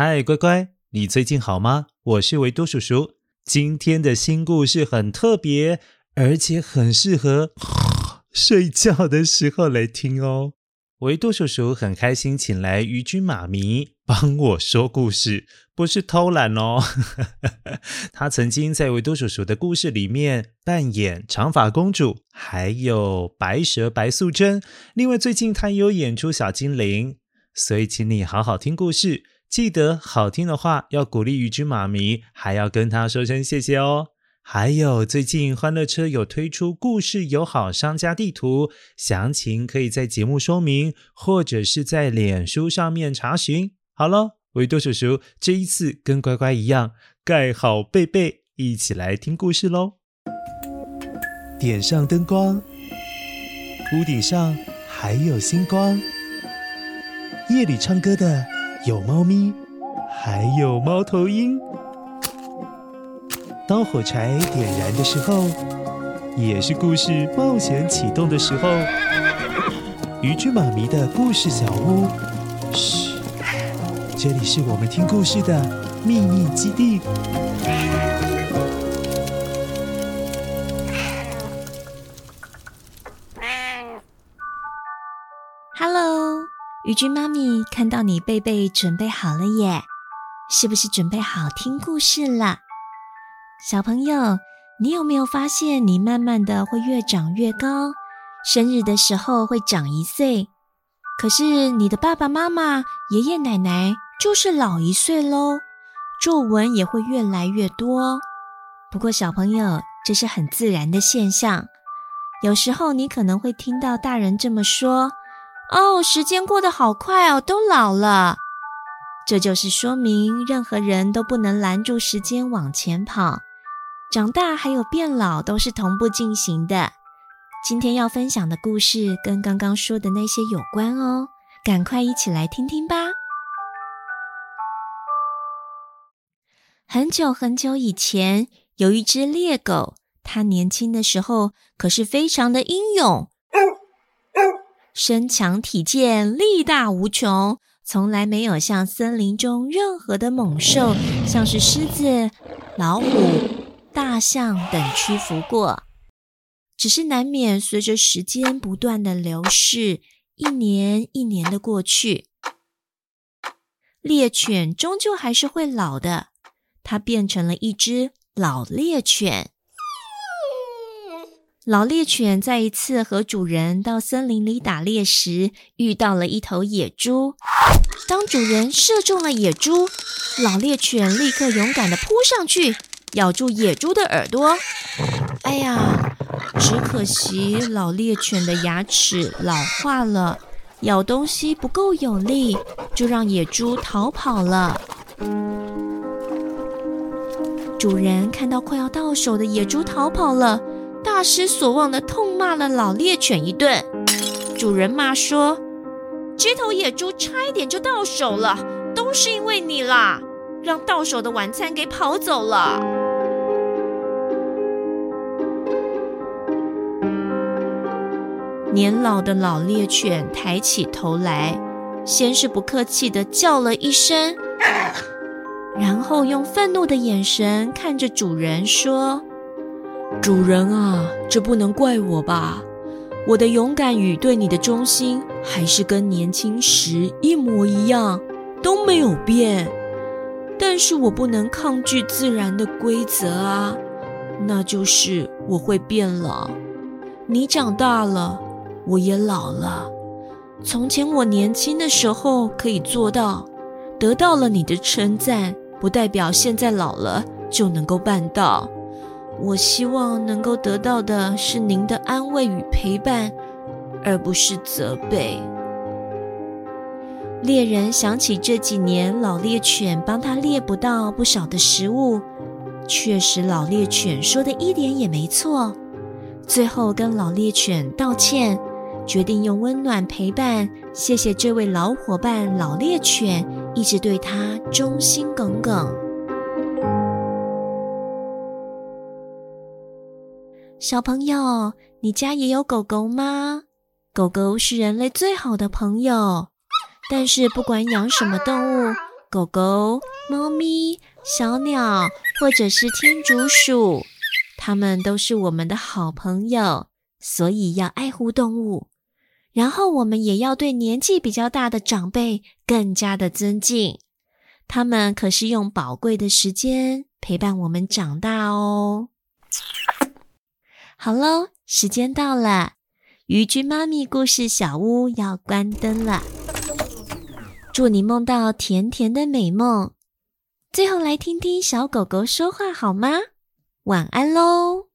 嗨，乖乖，你最近好吗？我是维多叔叔。今天的新故事很特别，而且很适合 睡觉的时候来听哦。维多叔叔很开心，请来鱼君妈咪帮我说故事，不是偷懒哦。她曾经在维多叔叔的故事里面扮演长发公主，还有白蛇白素贞。另外，最近她也有演出小精灵，所以请你好好听故事，记得好听的话要鼓励鱼君妈咪，还要跟她说声谢谢哦。还有，最近欢乐车有推出故事友好商家地图，详情可以在节目说明或者是在脸书上面查询。好了，维多叔叔这一次跟乖乖一样，盖好被被，一起来听故事喽。点上灯光，屋顶上还有星光。夜里唱歌的有猫咪，还有猫头鹰。当火柴点燃的时候，也是故事冒险启动的时候。渔具妈咪的故事小屋，嘘，这里是我们听故事的秘密基地。Hello，鱼君妈咪看到你贝贝准备好了耶，是不是准备好听故事了？小朋友，你有没有发现，你慢慢的会越长越高，生日的时候会长一岁，可是你的爸爸妈妈、爷爷奶奶就是老一岁喽，皱纹也会越来越多。不过小朋友，这是很自然的现象。有时候你可能会听到大人这么说：“哦，时间过得好快哦，都老了。”这就是说明，任何人都不能拦住时间往前跑。长大还有变老都是同步进行的。今天要分享的故事跟刚刚说的那些有关哦，赶快一起来听听吧。很久很久以前，有一只猎狗，它年轻的时候可是非常的英勇，身强体健，力大无穷，从来没有向森林中任何的猛兽，像是狮子、老虎。大象等屈服过，只是难免随着时间不断的流逝，一年一年的过去，猎犬终究还是会老的。它变成了一只老猎犬。老猎犬在一次和主人到森林里打猎时，遇到了一头野猪。当主人射中了野猪，老猎犬立刻勇敢地扑上去。咬住野猪的耳朵，哎呀，只可惜老猎犬的牙齿老化了，咬东西不够有力，就让野猪逃跑了。主人看到快要到手的野猪逃跑了，大失所望的痛骂了老猎犬一顿。主人骂说：“这头野猪差一点就到手了，都是因为你啦，让到手的晚餐给跑走了。”年老的老猎犬抬起头来，先是不客气的叫了一声，然后用愤怒的眼神看着主人说：“主人啊，这不能怪我吧？我的勇敢与对你的忠心还是跟年轻时一模一样，都没有变。但是我不能抗拒自然的规则啊，那就是我会变老。你长大了。”我也老了。从前我年轻的时候可以做到，得到了你的称赞，不代表现在老了就能够办到。我希望能够得到的是您的安慰与陪伴，而不是责备。猎人想起这几年老猎犬帮他猎捕到不少的食物，确实老猎犬说的一点也没错。最后跟老猎犬道歉。决定用温暖陪伴，谢谢这位老伙伴老猎犬，一直对他忠心耿耿。小朋友，你家也有狗狗吗？狗狗是人类最好的朋友，但是不管养什么动物，狗狗、猫咪、小鸟，或者是天竺鼠，它们都是我们的好朋友，所以要爱护动物。然后，我们也要对年纪比较大的长辈更加的尊敬，他们可是用宝贵的时间陪伴我们长大哦。好喽，时间到了，渔君妈咪故事小屋要关灯了。祝你梦到甜甜的美梦。最后来听听小狗狗说话好吗？晚安喽。